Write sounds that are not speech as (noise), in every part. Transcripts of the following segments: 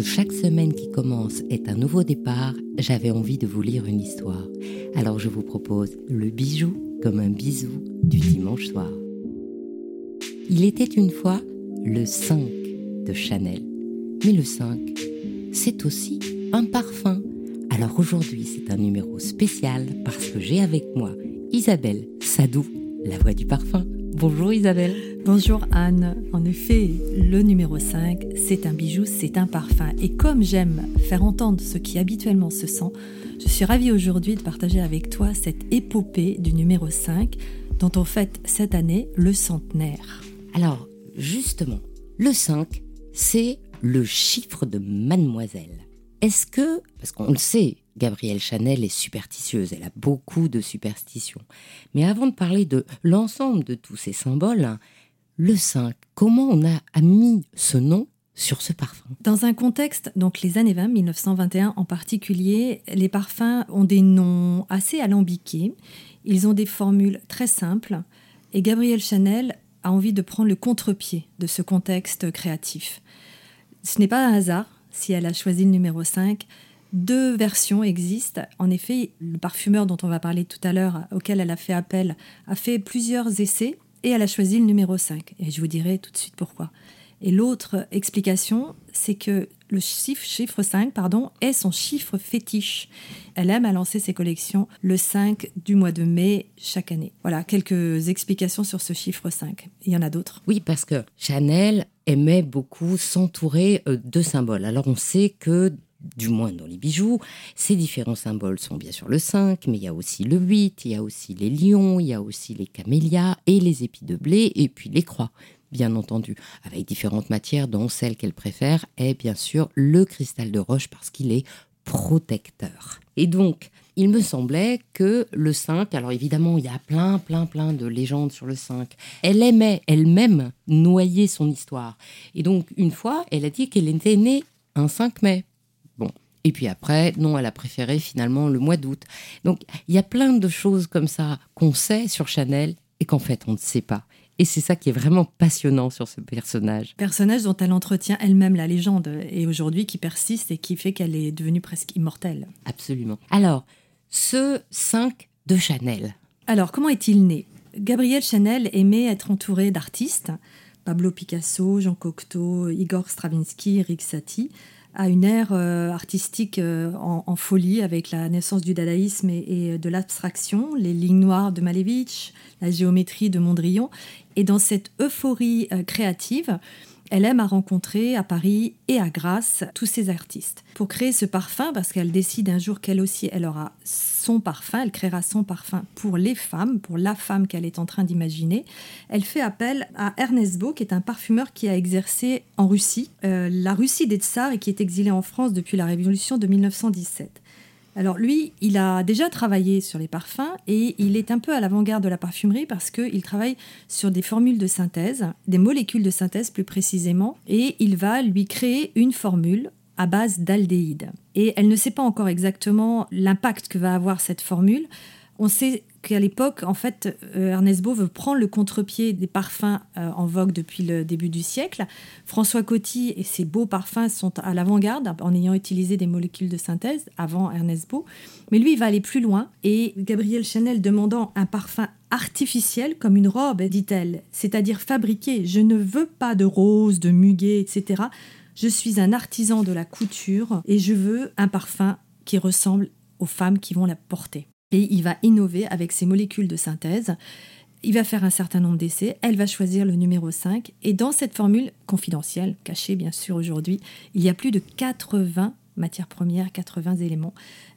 que chaque semaine qui commence est un nouveau départ, j'avais envie de vous lire une histoire. Alors je vous propose le bijou comme un bisou du dimanche soir. Il était une fois le 5 de Chanel. Mais le 5, c'est aussi un parfum. Alors aujourd'hui, c'est un numéro spécial parce que j'ai avec moi Isabelle Sadou, la voix du parfum. Bonjour Isabelle. Bonjour Anne. En effet, le numéro 5, c'est un bijou, c'est un parfum. Et comme j'aime faire entendre ce qui habituellement se sent, je suis ravie aujourd'hui de partager avec toi cette épopée du numéro 5 dont on fête cette année le centenaire. Alors, justement, le 5, c'est le chiffre de mademoiselle. Est-ce que, parce qu'on le sait, Gabrielle Chanel est superstitieuse, elle a beaucoup de superstitions. Mais avant de parler de l'ensemble de tous ces symboles, le 5, comment on a mis ce nom sur ce parfum? Dans un contexte, donc les années 20, 1921 en particulier, les parfums ont des noms assez alambiqués, ils ont des formules très simples, et Gabrielle Chanel a envie de prendre le contre-pied de ce contexte créatif. Ce n'est pas un hasard si elle a choisi le numéro 5. Deux versions existent. En effet, le parfumeur dont on va parler tout à l'heure, auquel elle a fait appel, a fait plusieurs essais et elle a choisi le numéro 5. Et je vous dirai tout de suite pourquoi. Et l'autre explication, c'est que le chiffre, chiffre 5 pardon, est son chiffre fétiche. Elle aime à lancer ses collections le 5 du mois de mai chaque année. Voilà, quelques explications sur ce chiffre 5. Il y en a d'autres. Oui, parce que Chanel aimait beaucoup s'entourer euh, de symboles. Alors on sait que du moins dans les bijoux. Ces différents symboles sont bien sûr le 5, mais il y a aussi le 8, il y a aussi les lions, il y a aussi les camélias et les épis de blé, et puis les croix bien entendu, avec différentes matières, dont celle qu'elle préfère est bien sûr le cristal de roche parce qu'il est protecteur. Et donc, il me semblait que le 5, alors évidemment, il y a plein, plein, plein de légendes sur le 5. Elle aimait elle-même noyer son histoire. Et donc, une fois, elle a dit qu'elle était née un 5 mai. Et puis après, non, elle a préféré finalement le mois d'août. Donc, il y a plein de choses comme ça qu'on sait sur Chanel et qu'en fait, on ne sait pas. Et c'est ça qui est vraiment passionnant sur ce personnage. Personnage dont elle entretient elle-même la légende et aujourd'hui qui persiste et qui fait qu'elle est devenue presque immortelle. Absolument. Alors, ce 5 de Chanel. Alors, comment est-il né? Gabrielle Chanel aimait être entourée d'artistes. Pablo Picasso, Jean Cocteau, Igor Stravinsky, Eric Satie à une ère euh, artistique euh, en, folie avec la naissance du dadaïsme et, de l'abstraction, les lignes noires de Malevich, la géométrie de Mondrian. Et dans cette euphorie euh, créative, elle aime à rencontrer à Paris et à Grasse tous ces artistes. Pour créer ce parfum, parce qu'elle décide un jour qu'elle aussi, elle aura son parfum, elle créera son parfum pour les femmes, pour la femme qu'elle est en train d'imaginer, elle fait appel à Ernest Beau, qui est un parfumeur qui a exercé en Russie, euh, la Russie des Tsars et qui est exilé en France depuis la Révolution de 1917. Alors lui, il a déjà travaillé sur les parfums et il est un peu à l'avant-garde de la parfumerie parce qu'il travaille sur des formules de synthèse, des molécules de synthèse plus précisément, et il va lui créer une formule à base d'aldéhyde. Et elle ne sait pas encore exactement l'impact que va avoir cette formule. On sait qu'à l'époque, en fait, euh, Ernest Beau veut prendre le contre-pied des parfums euh, en vogue depuis le début du siècle. François Coty et ses beaux parfums sont à l'avant-garde en ayant utilisé des molécules de synthèse avant Ernest Beau. Mais lui, il va aller plus loin et Gabrielle Chanel demandant un parfum artificiel comme une robe, dit-elle, c'est-à-dire fabriqué. Je ne veux pas de rose, de muguet, etc. Je suis un artisan de la couture et je veux un parfum qui ressemble aux femmes qui vont la porter et il va innover avec ses molécules de synthèse. Il va faire un certain nombre d'essais, elle va choisir le numéro 5 et dans cette formule confidentielle, cachée bien sûr aujourd'hui, il y a plus de 80 matières premières, 80 éléments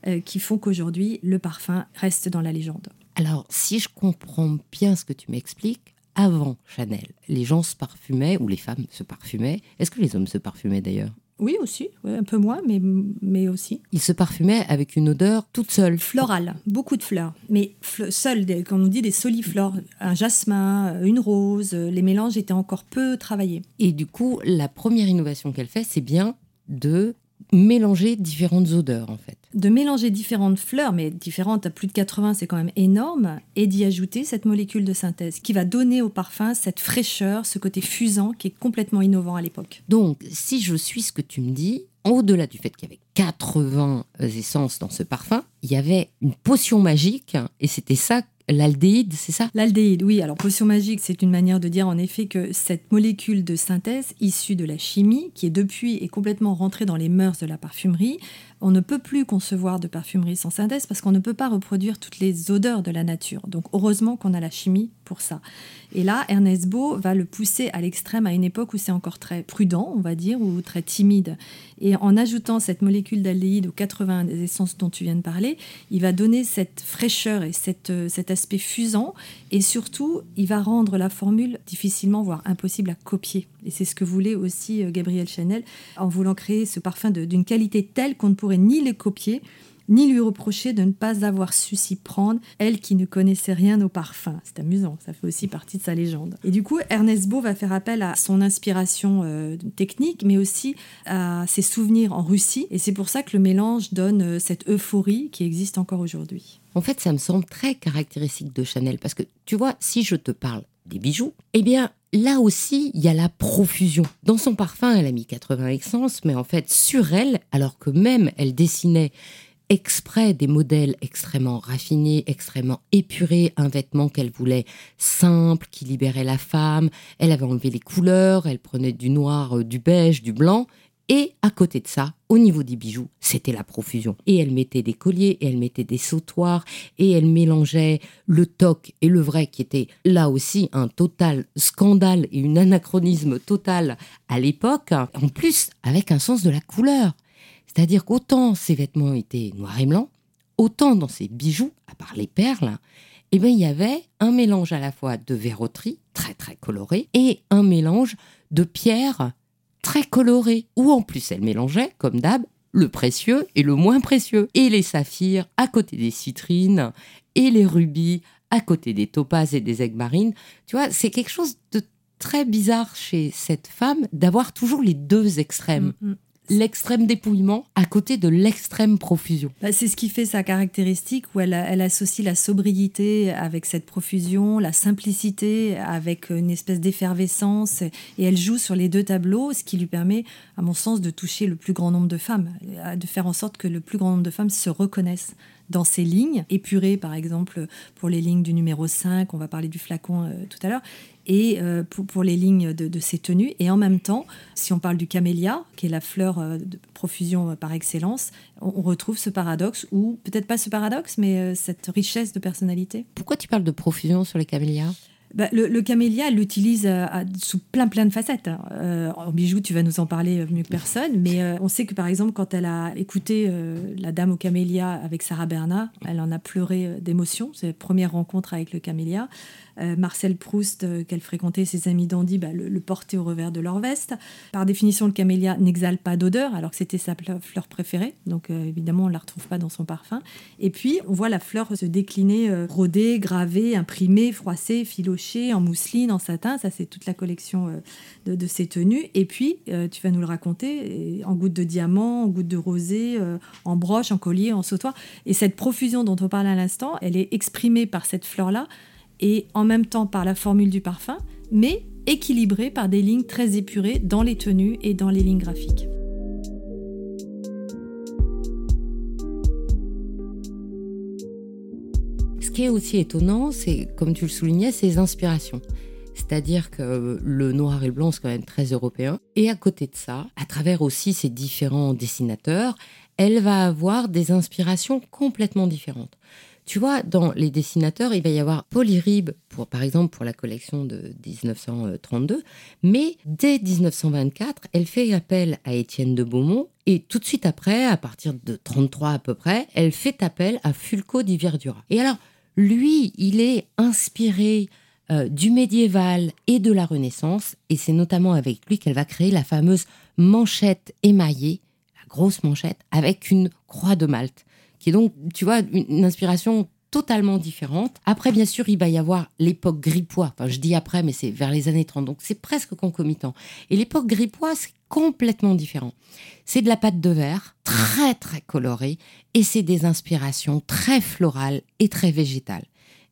euh, qui font qu'aujourd'hui le parfum reste dans la légende. Alors si je comprends bien ce que tu m'expliques, avant Chanel, les gens se parfumaient ou les femmes se parfumaient. Est-ce que les hommes se parfumaient d'ailleurs? Oui, aussi, un peu moins, mais, mais aussi. Il se parfumait avec une odeur toute seule. Florale, beaucoup de fleurs. Mais seul, comme on dit, des soliflores, un jasmin, une rose, les mélanges étaient encore peu travaillés. Et du coup, la première innovation qu'elle fait, c'est bien de mélanger différentes odeurs en fait. De mélanger différentes fleurs, mais différentes à plus de 80, c'est quand même énorme, et d'y ajouter cette molécule de synthèse qui va donner au parfum cette fraîcheur, ce côté fusant qui est complètement innovant à l'époque. Donc, si je suis ce que tu me dis, au-delà du fait qu'il y avait 80 essences dans ce parfum, il y avait une potion magique, et c'était ça L'aldéhyde, c'est ça? L'aldéhyde, oui. Alors, potion magique, c'est une manière de dire en effet que cette molécule de synthèse issue de la chimie, qui est depuis est complètement rentrée dans les mœurs de la parfumerie, on ne peut plus concevoir de parfumerie sans synthèse parce qu'on ne peut pas reproduire toutes les odeurs de la nature. Donc heureusement qu'on a la chimie pour ça. Et là, Ernest Beau va le pousser à l'extrême à une époque où c'est encore très prudent, on va dire, ou très timide. Et en ajoutant cette molécule d'aldéhyde aux 80 essences dont tu viens de parler, il va donner cette fraîcheur et euh, cet aspect fusant. Et surtout, il va rendre la formule difficilement, voire impossible à copier. Et c'est ce que voulait aussi euh, Gabriel Chanel en voulant créer ce parfum d'une qualité telle qu'on ne pourrait ni le copier, ni lui reprocher de ne pas avoir su s'y prendre, elle qui ne connaissait rien au parfum. C'est amusant, ça fait aussi partie de sa légende. Et du coup, Ernest Beau va faire appel à son inspiration euh, technique, mais aussi à ses souvenirs en Russie. Et c'est pour ça que le mélange donne euh, cette euphorie qui existe encore aujourd'hui. En fait, ça me semble très caractéristique de Chanel, parce que tu vois, si je te parle des bijoux, eh bien, là aussi, il y a la profusion. Dans son parfum, elle a mis 80 essences, mais en fait, sur elle, alors que même elle dessinait exprès des modèles extrêmement raffinés, extrêmement épurés, un vêtement qu'elle voulait simple, qui libérait la femme. Elle avait enlevé les couleurs, elle prenait du noir, euh, du beige, du blanc. Et à côté de ça, au niveau des bijoux, c'était la profusion. Et elle mettait des colliers, et elle mettait des sautoirs, et elle mélangeait le toc et le vrai, qui était là aussi un total scandale et un anachronisme total à l'époque. En plus, avec un sens de la couleur. C'est-à-dire qu'autant ses vêtements étaient noirs et blancs, autant dans ses bijoux, à part les perles, eh bien, il y avait un mélange à la fois de verroterie, très très coloré, et un mélange de pierres très colorées, où en plus elle mélangeait, comme d'hab, le précieux et le moins précieux, et les saphirs à côté des citrines, et les rubis à côté des topazes et des aigues marines. Tu vois, c'est quelque chose de très bizarre chez cette femme d'avoir toujours les deux extrêmes. Mm, mm l'extrême dépouillement à côté de l'extrême profusion. Bah, c'est ce qui fait sa caractéristique, où elle, elle, associe la sobriété avec cette profusion, la simplicité avec une espèce d'effervescence, et elle joue sur les deux tableaux, ce qui lui permet, à mon sens, de toucher le plus grand nombre de femmes, de faire en sorte que le plus grand nombre de femmes se reconnaissent dans ces lignes, épurées par exemple pour les lignes du numéro 5, on va parler du flacon euh, tout à l'heure, et euh, pour, les lignes de, ces tenues. Et en même temps, si on parle du camélia, qui est la fleur euh, de profusion par excellence, on, retrouve ce paradoxe, ou peut-être pas ce paradoxe, mais cette richesse de personnalité. Pourquoi tu parles de profusion sur les camélias? Bah, le, camélia, elle l'utilise euh, sous plein plein de facettes. Hein. Euh, en bijoux, tu vas nous en parler euh, mieux que personne, mais on sait que par exemple, quand elle a écouté La Dame au camélia avec Sarah Bernard, elle en a pleuré d'émotion. C'est la première rencontre avec le camélia. Euh, Marcel Proust, euh, qu'elle fréquentait, ses amis dandy, bah, le, portaient au revers de leur veste. Par définition, le camélia n'exhale pas d'odeur, alors que c'était sa fleur préférée. Donc euh, évidemment, on ne la retrouve pas dans son parfum. Et puis, on voit la fleur se décliner, rodée, gravée, imprimée, froissée, filochée, en mousseline, en satin. Ça, c'est toute la collection de, ces tenues. Et puis, tu vas nous le raconter, en gouttes de diamant, en gouttes de rosée, en broche, en collier, en sautoir. Et cette profusion dont on parle à l'instant, elle est exprimée par cette fleur-là et en même temps par la formule du parfum, mais équilibrée par des lignes très épurées dans les tenues et dans les lignes graphiques. Ce qui est aussi étonnant, c'est, comme tu le soulignais, ses inspirations. C'est-à-dire que le noir et le blanc, c'est quand même très européen. Et à côté de ça, à travers aussi ses différents dessinateurs, elle va avoir des inspirations complètement différentes. Tu vois, dans les dessinateurs, il va y avoir Polyrib, pour, par exemple, pour la collection de 1932, mais dès 1924, elle fait appel à Étienne de Beaumont, et tout de suite après, à partir de 33 à peu près, elle fait appel à Fulco di Verdura. Et alors, lui, il est inspiré euh, du médiéval et de la Renaissance, et c'est notamment avec lui qu'elle va créer la fameuse manchette émaillée, la grosse manchette, avec une croix de Malte qui est donc, tu vois, une, inspiration totalement différente. Après, bien sûr, il va y avoir l'époque Grippois. Enfin, je dis après, mais c'est vers les années 30, donc c'est presque concomitant. Et l'époque Grippois, c'est complètement différent. C'est de la pâte de verre, très très colorée, et c'est des inspirations très florales et très végétales.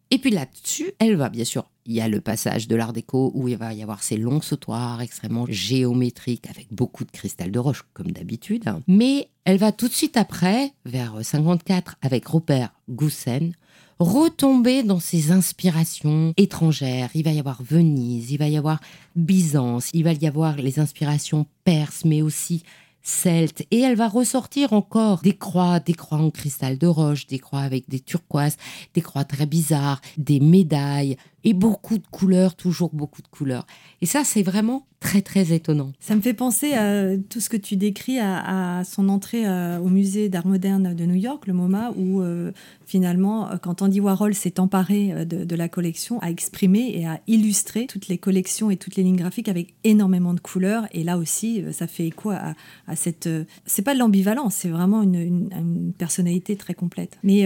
Et puis là-dessus, elle va bien sûr, il y a le passage de l'art déco où il va y avoir ces longs sautoirs extrêmement géométriques avec beaucoup de cristal de roche comme d'habitude. Mais elle va tout de suite après, vers 54, avec Robert Goussen, retomber dans ses inspirations étrangères. Il va y avoir Venise, il va y avoir Byzance, il va y avoir les inspirations perses, mais aussi celte et elle va ressortir encore des croix, des croix en cristal de roche, des croix avec des turquoises, des croix très bizarres, des médailles et beaucoup de couleurs, toujours beaucoup de couleurs. Et ça, c'est vraiment très très étonnant. Ça me fait penser à tout ce que tu décris à, son entrée euh, au musée d'art moderne de New York, le MoMA, où euh, finalement, euh, quand Andy Warhol s'est emparé de, la collection, a exprimé et a illustré toutes les collections et toutes les lignes graphiques avec énormément de couleurs. Et là aussi, ça fait écho à, cette. c'est pas de l'ambivalence, c'est vraiment une, personnalité très complète. Mais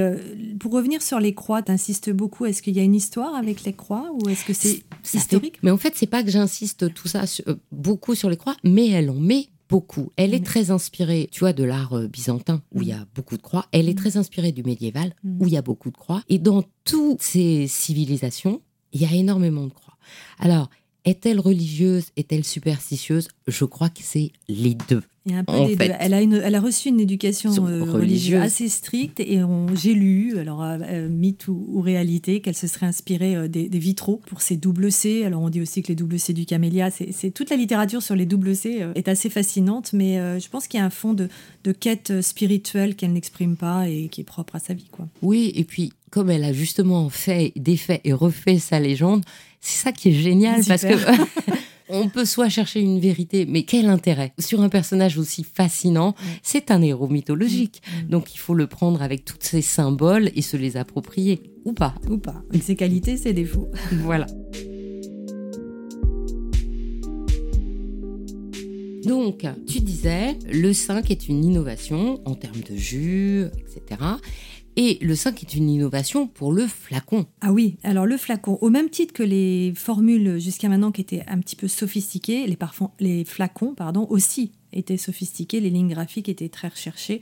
pour revenir sur les croix, tu insistes beaucoup. Est-ce qu'il y a une histoire avec les croix? Ou est-ce que c'est historique? Mais en fait, c'est pas que j'insiste tout ça euh, beaucoup sur les croix, mais elle en met beaucoup. Elle est mm. très inspirée, tu vois, de l'art euh, byzantin où il y a mm. beaucoup de croix. Elle est mm. très inspirée du médiéval où il y a beaucoup de croix. Et dans toutes ces civilisations, il y a énormément de croix. Alors, est-elle religieuse? Est-elle superstitieuse? Je crois que c'est les deux. Elle, a elle a reçu une éducation euh, religieuse. assez stricte et j'ai lu, alors euh, mythe ou, réalité, qu'elle se serait inspirée euh, des, vitraux pour ses double C. Alors on dit aussi que les double C du camélia, c'est toute la littérature sur les double C est assez fascinante, mais je pense qu'il y a un fond de, de quête spirituelle qu'elle n'exprime pas et qui est propre à sa vie. Quoi. Oui, et puis comme elle a justement fait, défait et refait sa légende, c'est ça qui est génial parce que (laughs) on peut soit chercher une vérité, mais quel intérêt sur un personnage aussi fascinant? C'est un héros mythologique, mm. Mm. donc il faut le prendre avec tous ses symboles et se les approprier, ou pas. Ou pas. Avec ses qualités, ses défauts. (laughs) voilà. Donc, tu disais, le 5 est une innovation en termes de jus, etc. Et le 5 est une innovation pour le flacon. Ah oui, alors le flacon, au même titre que les formules jusqu'à maintenant qui étaient un petit peu sophistiquées, les, les flacons pardon, aussi étaient sophistiqués, les lignes graphiques étaient très recherchées.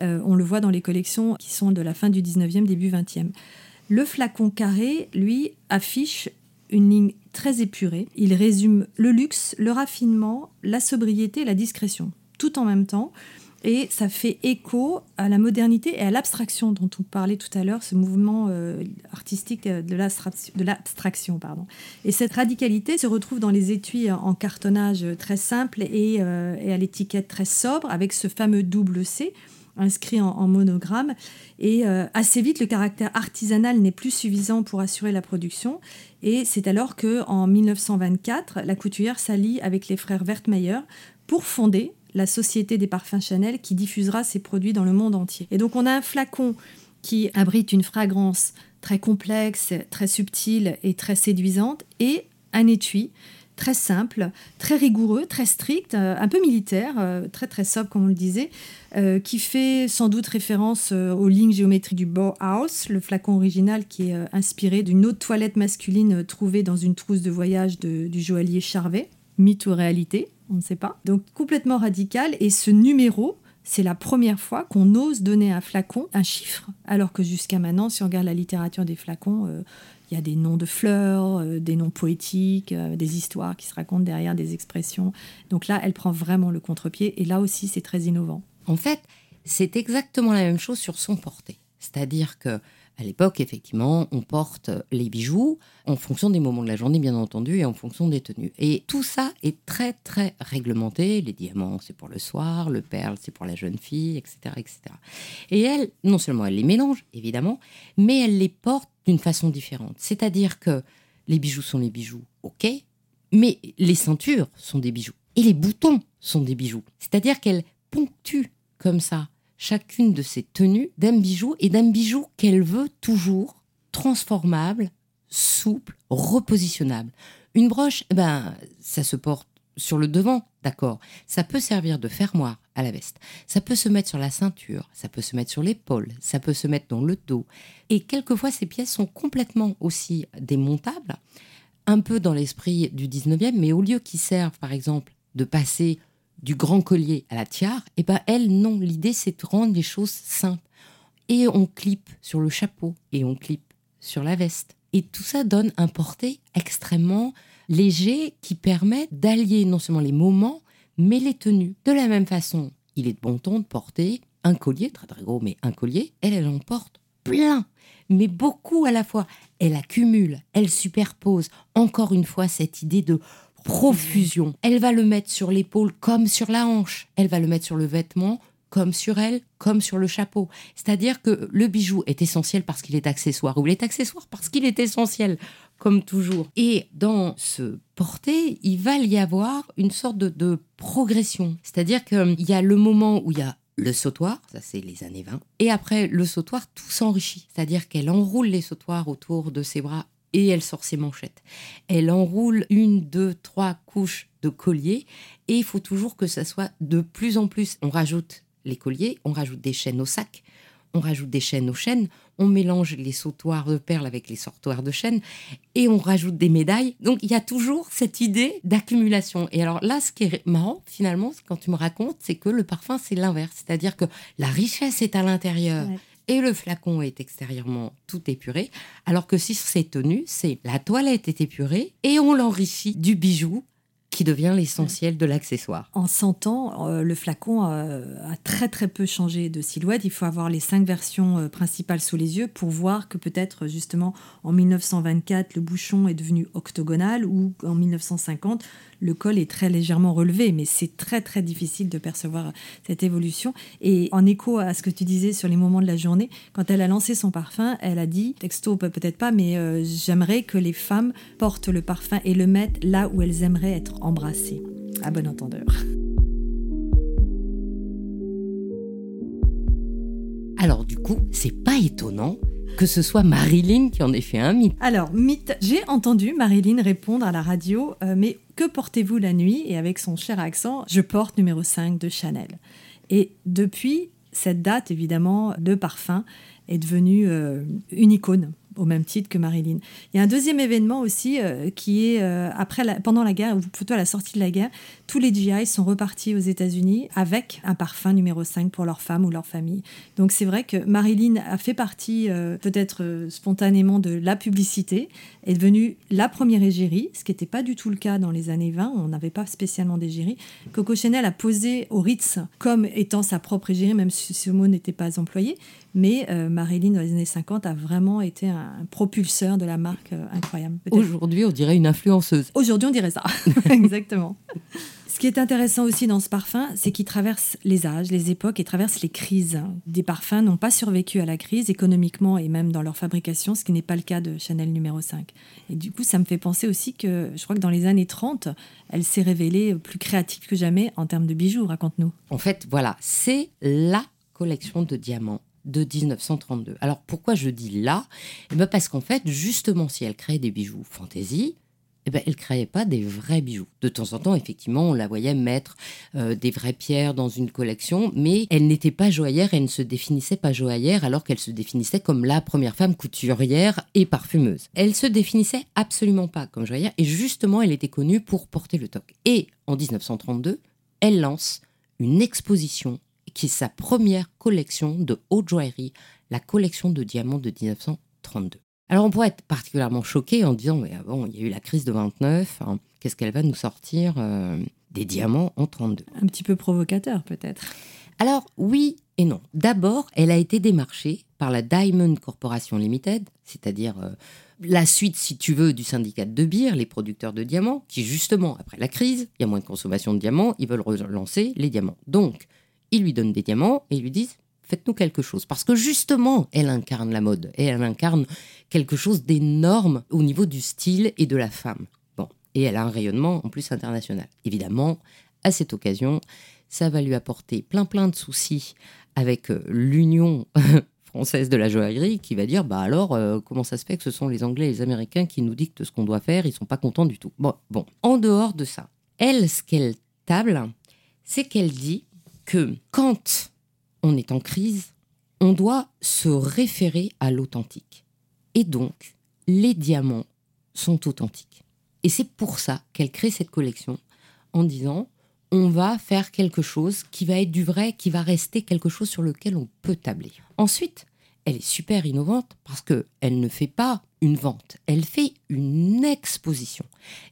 Euh, on le voit dans les collections qui sont de la fin du 19e, début 20e. Le flacon carré, lui, affiche une ligne très épurée. Il résume le luxe, le raffinement, la sobriété, la discrétion, tout en même temps. Et ça fait écho à la modernité et à l'abstraction dont on parlait tout à l'heure, ce mouvement euh, artistique de l'abstraction. Et cette radicalité se retrouve dans les étuis en cartonnage très simple et, euh, et à l'étiquette très sobre, avec ce fameux double C inscrit en, monogramme. Et euh, assez vite, le caractère artisanal n'est plus suffisant pour assurer la production. Et c'est alors que, en 1924, la couturière s'allie avec les frères Wertmeyer pour fonder la société des parfums Chanel qui diffusera ses produits dans le monde entier. Et donc on a un flacon qui abrite une fragrance très complexe, très subtile et très séduisante, et un étui très simple, très rigoureux, très strict, euh, un peu militaire, euh, très très sobre comme on le disait, euh, qui fait sans doute référence aux lignes géométriques du Bauhaus, le flacon original qui est inspiré d'une autre toilette masculine trouvée dans une trousse de voyage du joaillier Charvet, mythe ou réalité on ne sait pas. Donc complètement radical. Et ce numéro, c'est la première fois qu'on ose donner à un flacon un chiffre, alors que jusqu'à maintenant, si on regarde la littérature des flacons, euh, il y a des noms de fleurs, euh, des noms poétiques, euh, des histoires qui se racontent derrière des expressions. Donc là, elle prend vraiment le contre-pied, et là aussi, c'est très innovant. En fait, c'est exactement la même chose sur son porté. C'est-à-dire que à l'époque, effectivement, on porte les bijoux en fonction des moments de la journée, bien entendu, et en fonction des tenues. Et tout ça est très, très réglementé. Les diamants, c'est pour le soir, le perle, c'est pour la jeune fille, etc., etc. Et elle, non seulement elle les mélange, évidemment, mais elle les porte d'une façon différente. C'est-à-dire que les bijoux sont les bijoux, ok, mais les ceintures sont des bijoux. Et les boutons sont des bijoux. C'est-à-dire qu'elle ponctue comme ça chacune de ses tenues d'un bijou et d'un bijou qu'elle veut toujours transformable, souple, repositionnable. Une broche, eh ben, ça se porte sur le devant, d'accord. Ça peut servir de fermoir à la veste. Ça peut se mettre sur la ceinture, ça peut se mettre sur l'épaule, ça peut se mettre dans le dos. Et quelquefois, ces pièces sont complètement aussi démontables, un peu dans l'esprit du 19e, mais au lieu qu'ils servent, par exemple, de passer du grand collier à la tiare, et eh ben elle, non. L'idée, c'est de rendre les choses simples. Et on clip sur le chapeau, et on clip sur la veste, Et tout ça donne un porté extrêmement léger qui permet d'allier non seulement les moments, mais les tenues. De la même façon, il est de bon ton de porter un collier, très très gros, mais un collier. Elle, elle en porte plein, mais beaucoup à la fois. Elle accumule, elle superpose. Encore une fois, cette idée de profusion. Elle va le mettre sur l'épaule comme sur la hanche. Elle va le mettre sur le vêtement comme sur elle, comme sur le chapeau. C'est-à-dire que le bijou est essentiel parce qu'il est accessoire, ou il est accessoire parce qu'il est essentiel, comme toujours. Et dans ce porté, il va y avoir une sorte de, de progression. C'est-à-dire qu'il y a le moment où il y a le sautoir, ça c'est les années 20, et après le sautoir, tout s'enrichit. C'est-à-dire qu'elle enroule les sautoirs autour de ses bras et elle sort ses manchettes. Elle enroule une, deux, trois couches de collier et il faut toujours que ça soit de plus en plus. On rajoute les colliers, on rajoute des chaînes au sac, on rajoute des chaînes aux chaînes, on mélange les sautoirs de perles avec les sautoirs de chaînes et on rajoute des médailles. Donc il y a toujours cette idée d'accumulation. Et alors là, ce qui est marrant finalement, quand tu me racontes, c'est que le parfum, c'est l'inverse. C'est-à-dire que la richesse est à l'intérieur. Et le flacon est extérieurement tout épuré, alors que si c'est tenu, c'est la toilette est épurée et on l'enrichit du bijou qui devient l'essentiel de l'accessoire. En 100 ans, euh, le flacon euh, a très très peu changé de silhouette. Il faut avoir les cinq versions euh, principales sous les yeux pour voir que peut-être justement en 1924 le bouchon est devenu octogonal ou en 1950 le col est très légèrement relevé, mais c'est très très difficile de percevoir cette évolution. Et en écho à ce que tu disais sur les moments de la journée, quand elle a lancé son parfum, elle a dit, texto peut-être pas, mais euh, j'aimerais que les femmes portent le parfum et le mettent là où elles aimeraient être embrassées. À bon entendeur. Alors du coup, c'est pas étonnant que ce soit Marilyn qui en ait fait un mythe. Alors, mythe, j'ai entendu Marilyn répondre à la radio, euh, mais que portez-vous la nuit? Et avec son cher accent, je porte numéro 5 de Chanel. Et depuis cette date, évidemment, le parfum est devenu euh, une icône au même titre que Marilyn. Il y a un deuxième événement aussi euh, qui est euh, après pendant la guerre, ou plutôt à la sortie de la guerre, tous les GI sont repartis aux États-Unis avec un parfum numéro 5 pour leur femme ou leur famille. Donc c'est vrai que Marilyn a fait partie peut-être spontanément de la publicité, est devenue la première égérie, ce qui n'était pas du tout le cas dans les années 20, on n'avait pas spécialement d'égérie. Coco Chanel a posé au Ritz comme étant sa propre égérie, même si ce mot n'était pas employé, mais Marilyn dans les années 50 a vraiment été un un propulseur de la marque euh, incroyable. Aujourd'hui, on dirait une influenceuse. Aujourd'hui, on dirait ça. (laughs) Exactement. (laughs) Ce qui est intéressant aussi dans ce parfum, c'est qu'il traverse les âges, les époques et traverse les crises. Des parfums n'ont pas survécu à la crise économiquement et même dans leur fabrication, ce qui n'est pas le cas de Chanel numéro 5. Et du coup, ça me fait penser aussi que je crois que dans les années 30, elle s'est révélée plus créative que jamais en termes de bijoux. Raconte-nous. En fait, voilà, c'est la collection de diamants de 1932. Alors pourquoi je dis là? Eh ben Parce qu'en fait, justement, si elle crée des bijoux fantaisie, eh ben, elle créait pas des vrais bijoux. De temps en temps, effectivement, on la voyait mettre euh, des vraies pierres dans une collection, mais elle n'était pas joaillère, elle ne se définissait pas joaillère, alors qu'elle se définissait comme la première femme couturière et parfumeuse. Elle se définissait absolument pas comme joaillère, et justement, elle était connue pour porter le toc. Et en 1932, elle lance une exposition qui est sa première collection de haute joaillerie, la collection de diamants de 1932. Alors on pourrait être particulièrement choqué en disant, mais ah bon, il y a eu la crise de 29, hein, qu'est-ce qu'elle va nous sortir euh, des diamants en 32 Un petit peu provocateur peut-être. Alors oui et non. D'abord, elle a été démarchée par la Diamond Corporation Limited, c'est-à-dire euh, la suite, si tu veux, du syndicat de bière, les producteurs de diamants, qui justement, après la crise, il y a moins de consommation de diamants, ils veulent relancer les diamants. Donc, ils lui donnent des diamants et ils lui disent faites-nous quelque chose. Parce que justement, elle incarne la mode et elle incarne quelque chose d'énorme au niveau du style et de la femme. Bon, et elle a un rayonnement en plus international. Évidemment, à cette occasion, ça va lui apporter plein plein de soucis avec euh, l'Union (laughs) française de la joaillerie qui va dire bah alors euh, comment ça se fait que ce sont les Anglais et les Américains qui nous dictent ce qu'on doit faire, ils sont pas contents du tout. Bon, bon, en dehors de ça, elle ce qu'elle table, c'est qu'elle dit que quand on est en crise, on doit se référer à l'authentique. Et donc, les diamants sont authentiques. Et c'est pour ça qu'elle crée cette collection en disant on va faire quelque chose qui va être du vrai, qui va rester quelque chose sur lequel on peut tabler. Ensuite, elle est super innovante parce qu'elle ne fait pas une vente, elle fait une exposition.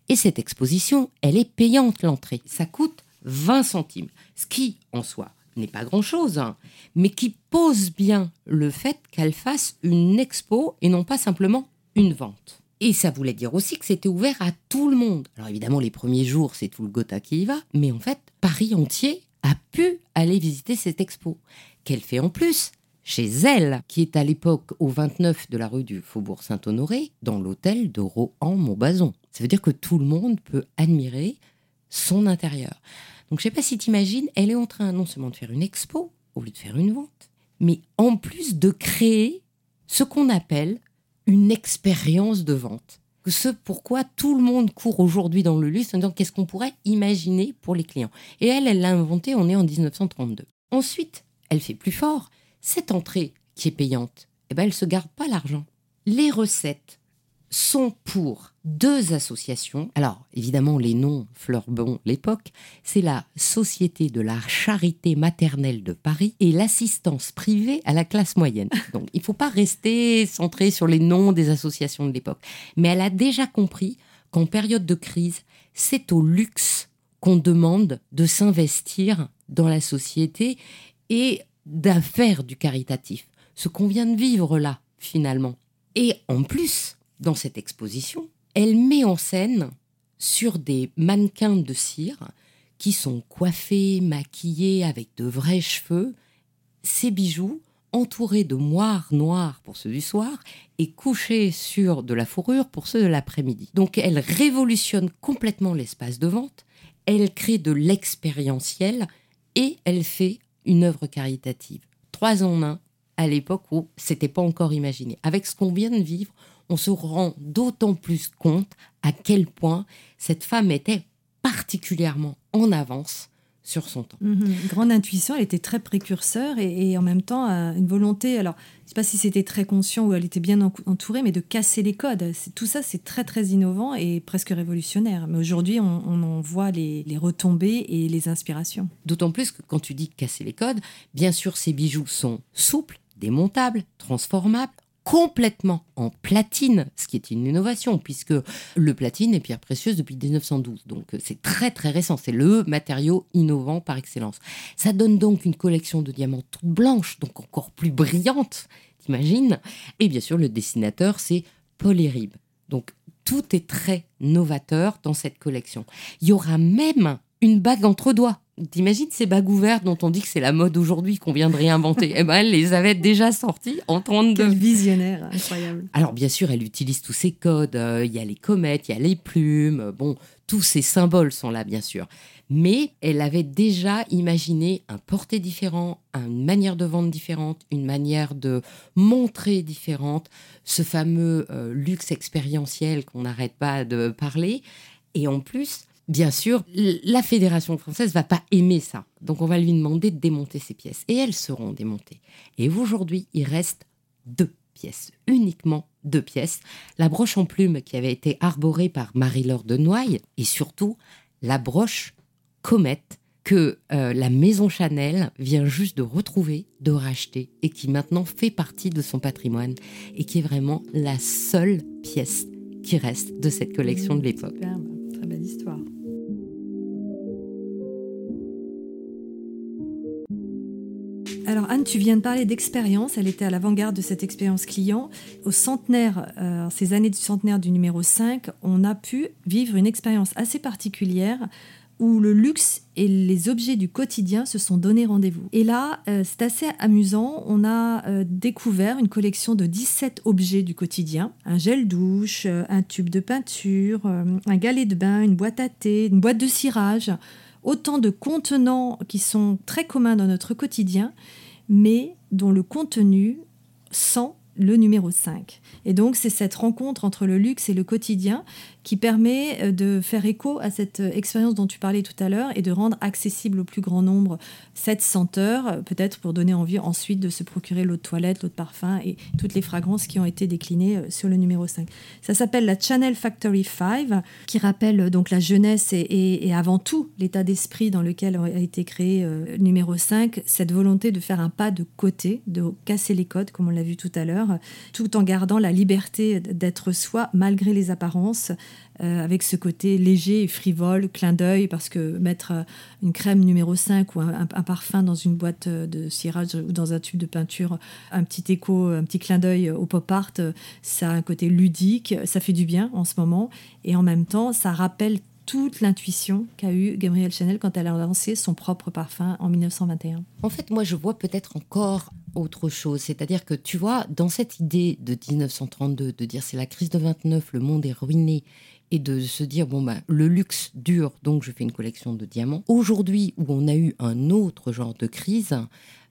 Et cette exposition, elle est payante l'entrée. Ça coûte 20 centimes, ce qui en soi n'est pas grand-chose, hein, mais qui pose bien le fait qu'elle fasse une expo et non pas simplement une vente. Et ça voulait dire aussi que c'était ouvert à tout le monde. Alors évidemment, les premiers jours, c'est tout le Gotha qui y va, mais en fait, Paris entier a pu aller visiter cette expo. Qu'elle fait en plus chez elle, qui est à l'époque au 29 de la rue du Faubourg Saint-Honoré, dans l'hôtel de Rohan-Montbazon. Ça veut dire que tout le monde peut admirer son intérieur. Donc je ne sais pas si tu imagines, elle est en train non seulement de faire une expo, au lieu de faire une vente, mais en plus de créer ce qu'on appelle une expérience de vente. Ce pourquoi tout le monde court aujourd'hui dans le luxe en disant qu'est-ce qu'on pourrait imaginer pour les clients. Et elle, elle l'a inventé, on est en 1932. Ensuite, elle fait plus fort. Cette entrée qui est payante, eh ben, elle ne se garde pas l'argent. Les recettes sont pour deux associations. Alors, évidemment, les noms fleurbont l'époque. C'est la Société de la Charité Maternelle de Paris et l'assistance privée à la classe moyenne. Donc, il ne faut pas rester centré sur les noms des associations de l'époque. Mais elle a déjà compris qu'en période de crise, c'est au luxe qu'on demande de s'investir dans la société et d'affaire du caritatif. Ce qu'on vient de vivre là, finalement. Et en plus, dans cette exposition, elle met en scène sur des mannequins de cire qui sont coiffés, maquillés avec de vrais cheveux, ces bijoux entourés de moires noires pour ceux du soir et couchés sur de la fourrure pour ceux de l'après-midi. Donc elle révolutionne complètement l'espace de vente, elle crée de l'expérientiel et elle fait une œuvre caritative. Trois en un à l'époque où c'était pas encore imaginé. Avec ce qu'on vient de vivre, on se rend d'autant plus compte à quel point cette femme était particulièrement en avance sur son temps. Mhm. grande intuition, elle était très précurseur et, en même temps euh, une volonté, alors je ne sais pas si c'était très conscient ou elle était bien entourée, mais de casser les codes. Tout ça, c'est très très innovant et presque révolutionnaire. Mais aujourd'hui, on, en voit les, les, retombées et les inspirations. D'autant plus que quand tu dis casser les codes, bien sûr, ces bijoux sont souples, démontables, transformables, complètement en platine, ce qui est une innovation, puisque le platine est pierre précieuse depuis 1912. Donc euh, c'est très très récent, c'est le matériau innovant par excellence. Ça donne donc une collection de diamants toute blanche, donc encore plus brillante, t'imagines Et bien sûr, le dessinateur, c'est Paul Erib. Donc tout est très novateur dans cette collection. Il y aura même une bague entre doigts. T'imagines ces bagues ouvertes dont on dit que c'est la mode aujourd'hui qu'on vient de réinventer? Eh ben, elle les avait déjà sorties en 32. Quel visionnaire, incroyable. Alors bien sûr, elle utilise tous ces codes. Euh, il y a les comètes, il y a les plumes. Bon, tous ces symboles sont là, bien sûr. Mais elle avait déjà imaginé un porté différent, une manière de vendre différente, une manière de montrer différente, ce fameux euh, luxe expérientiel qu'on n'arrête pas de parler. Et en plus, bien sûr, la Fédération française va pas aimer ça. Donc on va lui demander de démonter ces pièces. Et elles seront démontées. Et aujourd'hui, il reste deux pièces, uniquement deux pièces. La broche en plume qui avait été arborée par Marie-Laure de Noailles et surtout la broche comète que euh, la maison Chanel vient juste de retrouver, de racheter et qui maintenant fait partie de son patrimoine et qui est vraiment la seule pièce qui reste de cette collection de l'époque. Très belle histoire. Alors Anne, tu viens de parler d'expérience. Elle était à l'avant-garde de cette expérience client. Au centenaire, euh, ces années du centenaire du numéro 5, on a pu vivre une expérience assez particulière où le luxe et les objets du quotidien se sont donné rendez-vous. Et là, euh, c'est assez amusant. On a euh, découvert une collection de 17 objets du quotidien. Un gel douche, un tube de peinture, un galet de bain, une boîte à thé, une boîte de cirage. Autant de contenants qui sont très communs dans notre quotidien mais dont le contenu sent le numéro 5. Et donc c'est cette rencontre entre le luxe et le quotidien qui permet euh, de faire écho à cette euh, expérience dont tu parlais tout à l'heure et de rendre accessible au plus grand nombre cette senteur, euh, peut-être pour donner envie ensuite de se procurer l'eau de toilette, l'eau de parfum et toutes les fragrances qui ont été déclinées sur le numéro 5. Ça s'appelle la Channel Factory 5, qui rappelle donc la jeunesse et, avant tout l'état d'esprit dans lequel a été créé le numéro 5, cette volonté de faire un pas de côté, de casser les codes, comme on l'a vu tout à l'heure, tout en gardant la liberté d'être soi malgré les apparences, euh, avec ce côté léger et frivole, clin d'œil, parce que mettre euh, une crème numéro 5 ou un, parfum dans une boîte de cirage ou dans un tube de peinture, un petit écho, un petit clin d'œil au pop art, ça a un côté ludique, ça fait du bien en ce moment, et en même temps, ça rappelle toute l'intuition qu'a eu Gabrielle Chanel quand elle a lancé son propre parfum en 1921. En fait, moi, je vois peut-être encore autre chose. C'est-à-dire que, tu vois, dans cette idée de 1932, de dire c'est la crise de 29, le monde est ruiné, et de se dire, bon, ben, le luxe dure, donc je fais une collection de diamants. Aujourd'hui, où on a eu un autre genre de crise,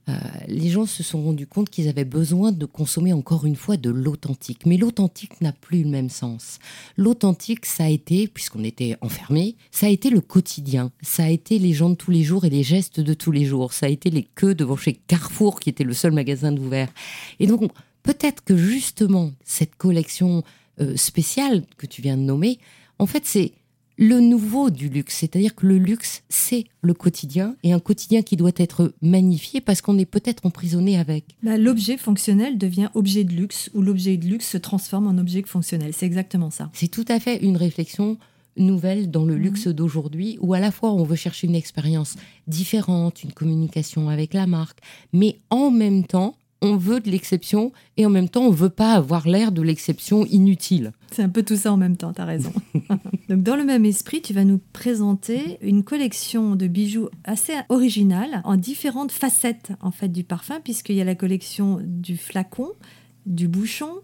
euh, les gens se sont rendus compte qu'ils avaient besoin de consommer encore une fois de l'authentique. Mais l'authentique n'a plus le même sens. L'authentique, ça a été, puisqu'on était enfermés, ça a été le quotidien. Ça a été les gens de tous les jours et les gestes de tous les jours. Ça a été les queues devant chez Carrefour, qui était le seul magasin ouvert. Et donc, peut-être que justement, cette collection euh, spéciale que tu viens de nommer, en fait, c'est le nouveau du luxe. C'est-à-dire que le luxe, c'est le quotidien et un quotidien qui doit être magnifié parce qu'on est peut-être emprisonné avec. Bah, l'objet fonctionnel devient objet de luxe ou l'objet de luxe se transforme en objet fonctionnel. C'est exactement ça. C'est tout à fait une réflexion nouvelle dans le mhm. luxe d'aujourd'hui où à la fois on veut chercher une expérience différente, une communication avec la marque, mais en même temps on veut de l'exception et en même temps, on veut pas avoir l'air de l'exception inutile. C'est un peu tout ça en même temps, tu as raison. (laughs) Donc, dans le même esprit, tu vas nous présenter une collection de bijoux assez originale en différentes facettes en fait du parfum, puisqu'il y a la collection du flacon, du bouchon,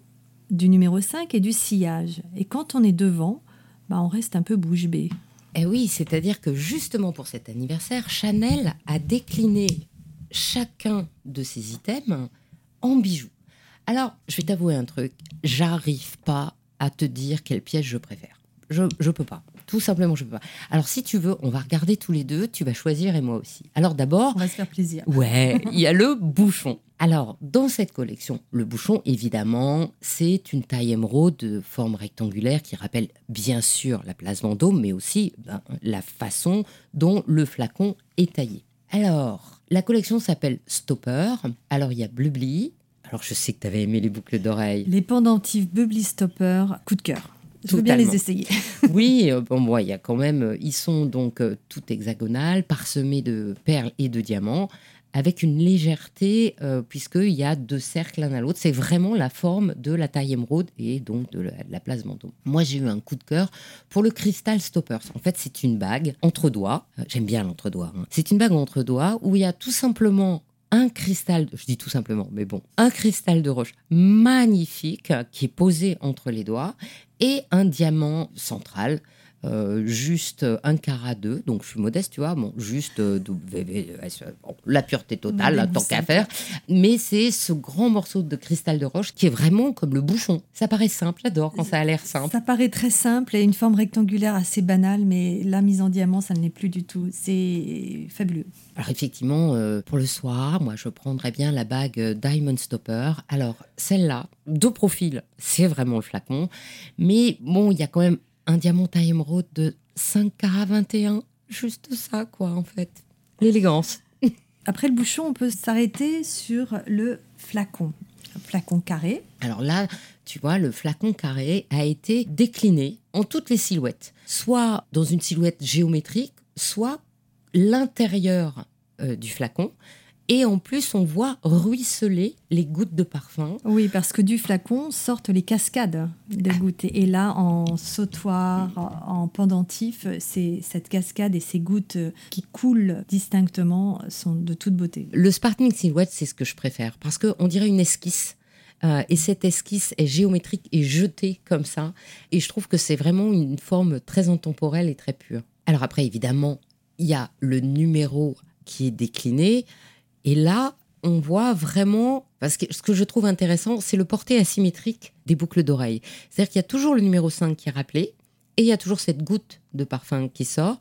du numéro 5 et du sillage. Et quand on est devant, bah, on reste un peu bouche bée. Eh oui, c'est-à-dire que justement pour cet anniversaire, Chanel a décliné chacun de ces items en bijoux. Alors, je vais t'avouer un truc, j'arrive pas à te dire quelle pièce je préfère. Je ne peux pas. Tout simplement, je peux pas. Alors, si tu veux, on va regarder tous les deux. Tu vas choisir et moi aussi. Alors, d'abord. On va se faire plaisir. Ouais, (laughs) il y a le bouchon. Alors, dans cette collection, le bouchon, évidemment, c'est une taille émeraude de forme rectangulaire qui rappelle bien sûr la place Vendôme, mais aussi ben, la façon dont le flacon est taillé. Alors, la collection s'appelle Stopper. Alors, il y a Blubli. Alors, je sais que tu avais aimé les boucles d'oreilles. Les pendentifs Blubli Stopper, coup de cœur. Je veux bien les essayer. (laughs) oui, euh, bon, moi, il y a quand même. Euh, ils sont donc euh, tout hexagonales, parsemés de perles et de diamants avec une légèreté, euh, puisqu'il y a deux cercles l'un à l'autre. C'est vraiment la forme de la taille émeraude et donc de la, place Vendôme. Moi, j'ai eu un coup de cœur pour le Crystal Stoppers. En fait, c'est une bague entre doigts. Euh, j'aime bien l'entre-doigts. Hein. C'est une bague entre doigts où il y a tout simplement un cristal, je dis tout simplement, mais bon, un cristal de roche magnifique qui est posé entre les doigts et un diamant central euh, juste un carat deux, donc je suis modeste, tu vois, bon, juste euh, la pureté totale, tant qu'à faire. Mais c'est ce grand morceau de cristal de roche qui est vraiment comme le bouchon. Ça paraît simple, j'adore quand ça a l'air simple. Ça paraît très simple et une forme rectangulaire assez banale, mais la mise en diamant, ça ne l'est plus du tout. C'est fabuleux. Alors effectivement, euh, pour le soir, moi je prendrais bien la bague Diamond Stopper. Alors celle-là, de profil, c'est vraiment le flacon, mais bon, il y a quand même un diamant à émeraude de 5 carats 21. Juste ça, quoi, en fait. L'élégance. (laughs) Après le bouchon, on peut s'arrêter sur le flacon. flacon carré. Alors là, tu vois, le flacon carré a été décliné en toutes les silhouettes. Soit dans une silhouette géométrique, soit l'intérieur euh, du flacon et en plus, on voit ruisseler les gouttes de parfum. Oui, parce que du flacon sortent les cascades de ah. gouttes. Et là, en sautoir, en pendentif, c'est cette cascade et ces gouttes qui coulent distinctement sont de toute beauté. Le Sparkling Silhouette, c'est ce que je préfère parce qu'on dirait une esquisse. Euh, et cette esquisse est géométrique et jetée comme ça. Et je trouve que c'est vraiment une forme très intemporelle et très pure. Alors après, évidemment, il y a le numéro qui est décliné. Et là, on voit vraiment, parce que ce que je trouve intéressant, c'est le porté asymétrique des boucles d'oreilles. C'est-à-dire qu'il y a toujours le numéro 5 qui est rappelé, et il y a toujours cette goutte de parfum qui sort,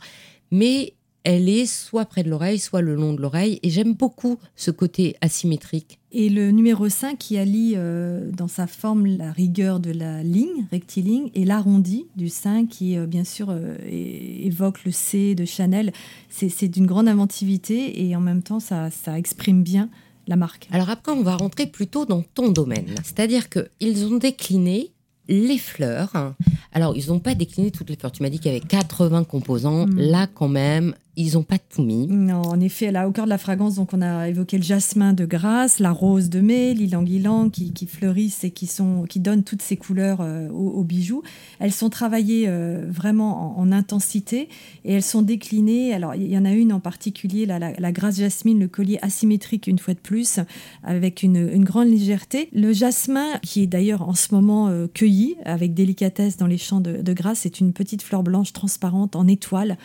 mais elle est soit près de l'oreille, soit le long de l'oreille. Et j'aime beaucoup ce côté asymétrique. Et le numéro 5 qui allie euh, dans sa forme la rigueur de la ligne rectiligne et l'arrondi du 5 qui, euh, bien sûr, euh, évoque le C de Chanel. C'est d'une grande inventivité et en même temps, ça, ça exprime bien la marque. Alors après, on va rentrer plutôt dans ton domaine. C'est-à-dire qu'ils ont décliné les fleurs. Alors, ils n'ont pas décliné toutes les fleurs. Tu m'as dit qu'il y avait 80 composants. Mm. Là, quand même, ils n'ont pas tout mis. Non, en effet, là, au cœur de la fragrance, donc on a évoqué le jasmin de Grasse, la rose de mai, l'ilang-ilang qui, fleurissent et qui, donnent toutes ces couleurs euh, aux, bijoux. Elles sont travaillées euh, vraiment en, en intensité et elles sont déclinées. Alors, il y en a une en particulier, la, la Grasse Jasmine, le collier asymétrique une fois de plus, avec une, grande légèreté. Le jasmin, qui est d'ailleurs en ce moment euh, cueilli avec délicatesse dans les champs de, de Grasse, c'est une petite fleur blanche transparente en étoile.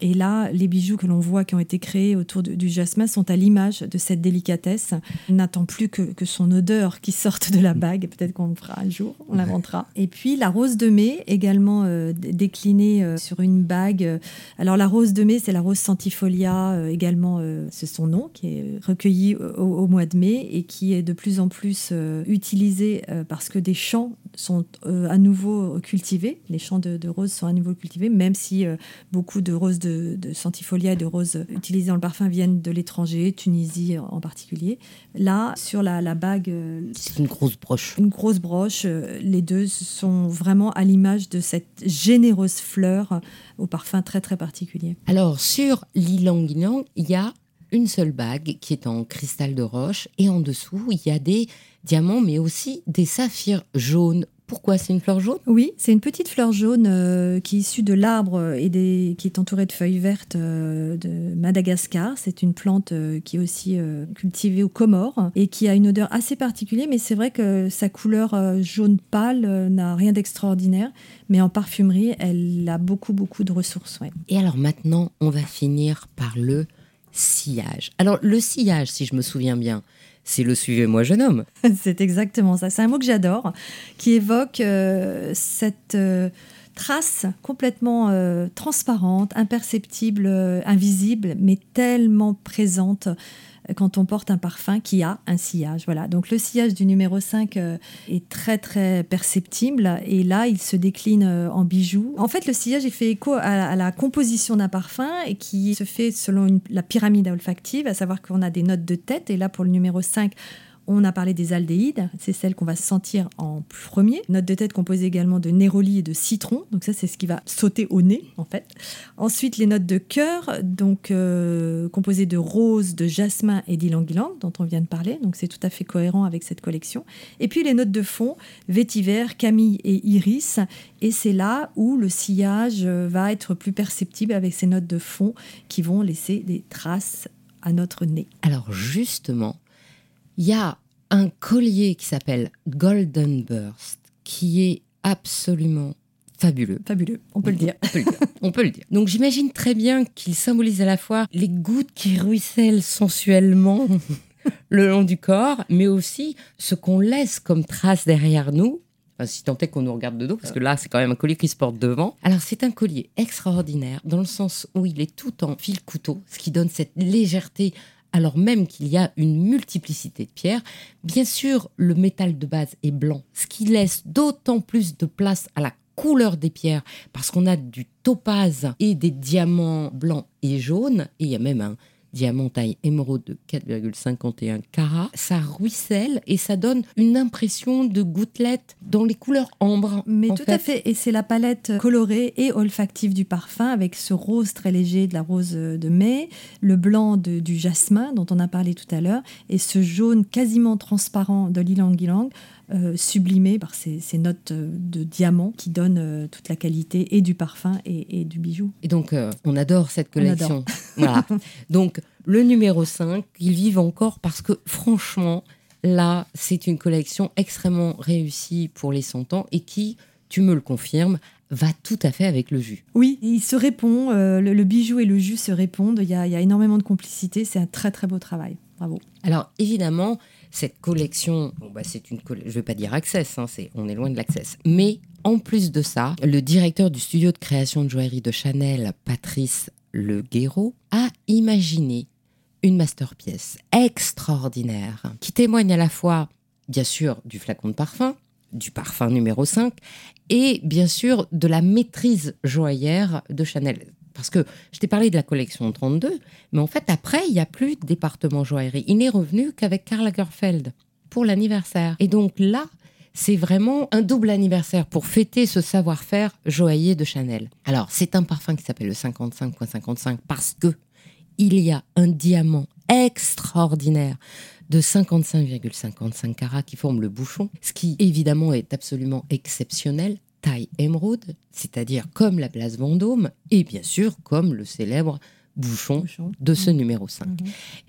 Et là, les bijoux que l'on voit qui ont été créés autour de- du jasmin sont à l'image de cette délicatesse. On n'attend plus que, que son odeur qui sorte de la bague. Peut-être qu'on le fera un jour, on l'inventera. Et puis la rose de mai, également euh, déclinée euh, sur une bague. Alors la rose de mai, c'est la rose centifolia, euh, également, c'est son nom, qui est recueilli au, au mois de mai et qui est de plus en plus utilisé euh, parce que des champs sont à nouveau cultivés. Les champs de, de roses sont à nouveau cultivés, même si beaucoup de roses de, de centifolia et de roses utilisées dans le parfum viennent de l'étranger, Tunisie en particulier. Là, sur la, la bague, euh, C'est une grosse broche. une grosse broche, euh, les deux sont vraiment à l'image de cette généreuse fleur au parfum très très particulier. Alors, sur l'ilang-ilang, il y a une seule bague qui est en cristal de roche et en dessous, il y a des diamants, mais aussi des saphirs jaunes. Pourquoi? C'est une fleur jaune? Oui, c'est une petite fleur jaune euh, qui est issue de l'arbre et des, qui est entourée de feuilles vertes euh, de Madagascar. C'est une plante euh, qui est aussi cultivée aux Comores et qui a une odeur assez particulière, mais c'est vrai que sa couleur jaune pâle n'a rien d'extraordinaire. Mais en parfumerie, elle a beaucoup, beaucoup de ressources. ouais. Et alors maintenant, on va finir par le sillage. Alors, le sillage, si je me souviens bien, c'est le suivez-moi jeune homme. (laughs) C'est exactement ça. C'est un mot que j'adore, qui évoque euh, cette euh, trace complètement euh, transparente, imperceptible, invisible, mais tellement présente quand on porte un parfum qui a un sillage. Voilà. Donc le sillage du numéro 5 euh, est très très perceptible et là il se décline euh, en bijoux. En fait le sillage il fait écho à, la composition d'un parfum et qui se fait selon la pyramide olfactive, à savoir qu'on a des notes de tête et là pour le numéro 5 on a parlé des aldéhydes, c'est celle qu'on va sentir en premier. Note de tête composée également de néroli et de citron, donc ça c'est ce qui va sauter au nez en fait. Ensuite les notes de cœur, donc euh, composées de rose, de jasmin et d'ylang-ylang dont on vient de parler, donc c'est tout à fait cohérent avec cette collection. Et puis les notes de fond, vétiver, camille et iris, et c'est là où le sillage euh, va être plus perceptible avec ces notes de fond qui vont laisser des traces à notre nez. Alors justement, il y a un collier qui s'appelle Golden Burst, qui est absolument fabuleux. Fabuleux, on peut le dire. On peut le dire. (laughs) On peut le dire. Donc j'imagine très bien qu'il symbolise à la fois les gouttes qui ruissellent sensuellement (laughs) le long du corps, mais aussi ce qu'on laisse comme trace derrière nous. Enfin, si tant est qu'on nous regarde de dos, parce que là, c'est quand même un collier qui se porte devant. Alors, c'est un collier extraordinaire, dans le sens où il est tout en fil couteau, ce qui donne cette légèreté, alors même qu'il y a une multiplicité de pierres. Bien sûr, le métal de base est blanc, ce qui laisse d'autant plus de place à la couleur des pierres, parce qu'on a du topaz et des diamants blancs et jaunes, et il y a même un diamant taille émeraude de 4,51 carats. Ça ruisselle et ça donne une impression de gouttelettes dans les couleurs ambre. Mais tout à fait, et c'est la palette colorée et olfactive du parfum avec ce rose très léger de la rose de mai, le blanc de- du jasmin dont on a parlé tout à l'heure, et ce jaune quasiment transparent de l'ilang-ilang, euh, sublimé par ces, ces notes euh, de diamant qui donnent euh, toute la qualité et du parfum et, et du bijou. Et donc, euh, on adore cette On collection. Voilà. (laughs) Donc, le numéro 5, ils vivent encore parce que, franchement, là, c'est une collection extrêmement réussie pour les 100 ans et qui, tu me le confirmes, va tout à fait avec le jus. Oui, il se répond, euh, le, le bijou et le jus se répondent, il y a, il y a énormément de complicité, c'est un très très beau travail. Bravo. Alors, évidemment, cette collection, bon, bah, c'est une je ne vais pas dire Access, hein, on est loin de l'Access. Mais en plus de ça, le directeur du studio de création de joaillerie de Chanel, Patrice Le Guéraud, a imaginé une masterpiece extraordinaire qui témoigne à la fois, bien sûr, du flacon de parfum, du parfum numéro 5, et bien sûr de la maîtrise joaillère de Chanel. Parce que je t'ai parlé de la collection 32, mais en fait, après, il n'y a plus de département joaillerie. Il n'est revenu qu'avec Karl Lagerfeld pour l'anniversaire. Et donc là, c'est vraiment un double anniversaire pour fêter ce savoir-faire joaillier de Chanel. Alors, c'est un parfum qui s'appelle le 55.55 parce que il y a un diamant extraordinaire de 55,55 carats qui forme le bouchon, ce qui évidemment est absolument exceptionnel, taille émeraude, c'est-à-dire comme la place Vendôme, et bien sûr comme le célèbre bouchon, de ce numéro 5. Mhm.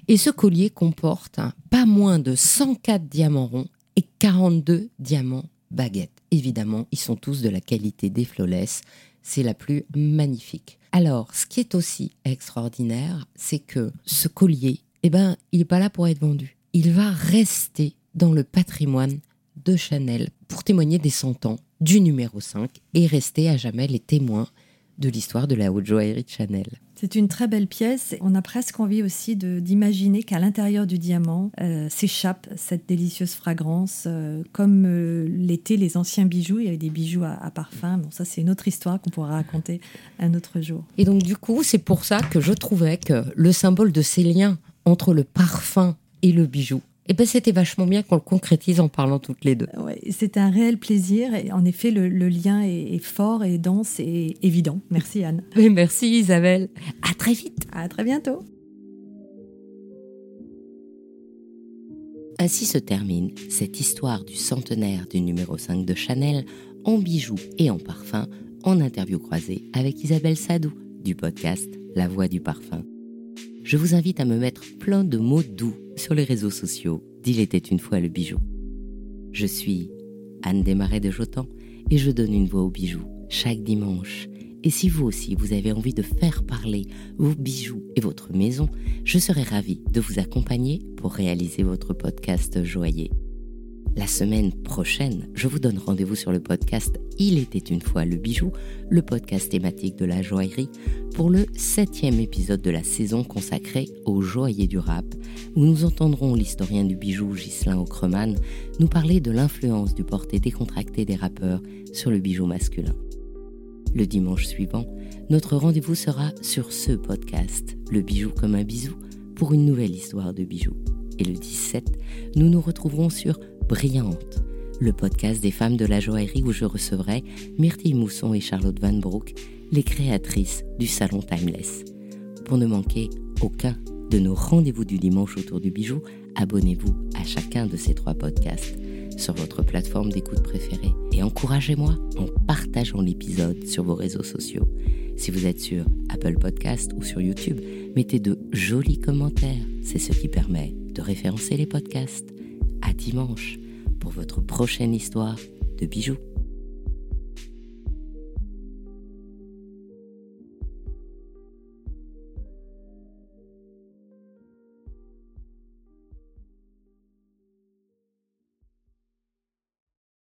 Et ce collier comporte pas moins de 104 diamants ronds et 42 diamants baguettes. Évidemment, ils sont tous de la qualité des flawless, c'est la plus magnifique. Alors, ce qui est aussi extraordinaire, c'est que ce collier, eh ben, il n'est pas là pour être vendu. Il va rester dans le patrimoine de Chanel pour témoigner des 100 ans du numéro 5 et rester à jamais les témoins de l'histoire de la haute joaillerie de Chanel. C'est une très belle pièce. On a presque envie aussi d'imaginer qu'à l'intérieur du diamant euh, s'échappe cette délicieuse fragrance, euh, comme euh, l'étaient les anciens bijoux. Il y avait des bijoux à, à parfum. Bon, ça, c'est une autre histoire qu'on pourra raconter un autre jour. Et donc, du coup, c'est pour ça que je trouvais que le symbole de ces liens entre le parfum et le bijou eh ben, c'était vachement bien qu'on le concrétise en parlant toutes les deux. Ouais, c'était un réel plaisir. Et en effet, le, lien est, fort et dense et évident. Merci Anne. merci Isabelle. À très vite. À très bientôt. Ainsi se termine cette histoire du centenaire du numéro 5 de Chanel en bijoux et en parfum en interview croisée avec Isabelle Sadou du podcast La Voix du Parfum je vous invite à me mettre plein de mots doux sur les réseaux sociaux d'Il était une fois le bijou. Je suis Anne Desmarais de Jotan et je donne une voix aux bijoux chaque dimanche. Et si vous aussi vous avez envie de faire parler vos bijoux et votre maison, je serai ravie de vous accompagner pour réaliser votre podcast joyeux. La semaine prochaine, je vous donne rendez-vous sur le podcast Il était une fois le bijou, le podcast thématique de la joaillerie, pour le septième épisode de la saison consacrée aux joailliers du rap, où nous entendrons l'historien du bijou Ghislain Ocreman nous parler de l'influence du porté décontracté des rappeurs sur le bijou masculin. Le dimanche suivant, notre rendez-vous sera sur ce podcast, Le bijou comme un bisou, pour une nouvelle histoire de bijoux. Et le 17, nous nous retrouverons sur Brillante, le podcast des femmes de la joaillerie où je recevrai Myrtille Mousson et Charlotte Van Broek, les créatrices du salon Timeless. Pour ne manquer aucun de nos rendez-vous du dimanche autour du bijou, abonnez-vous à chacun de ces trois podcasts sur votre plateforme d'écoute préférée et encouragez-moi en partageant l'épisode sur vos réseaux sociaux. Si vous êtes sur Apple Podcast ou sur YouTube, mettez de jolis commentaires, c'est ce qui permet de référencer les podcasts. À dimanche pour votre prochaine histoire de bijoux.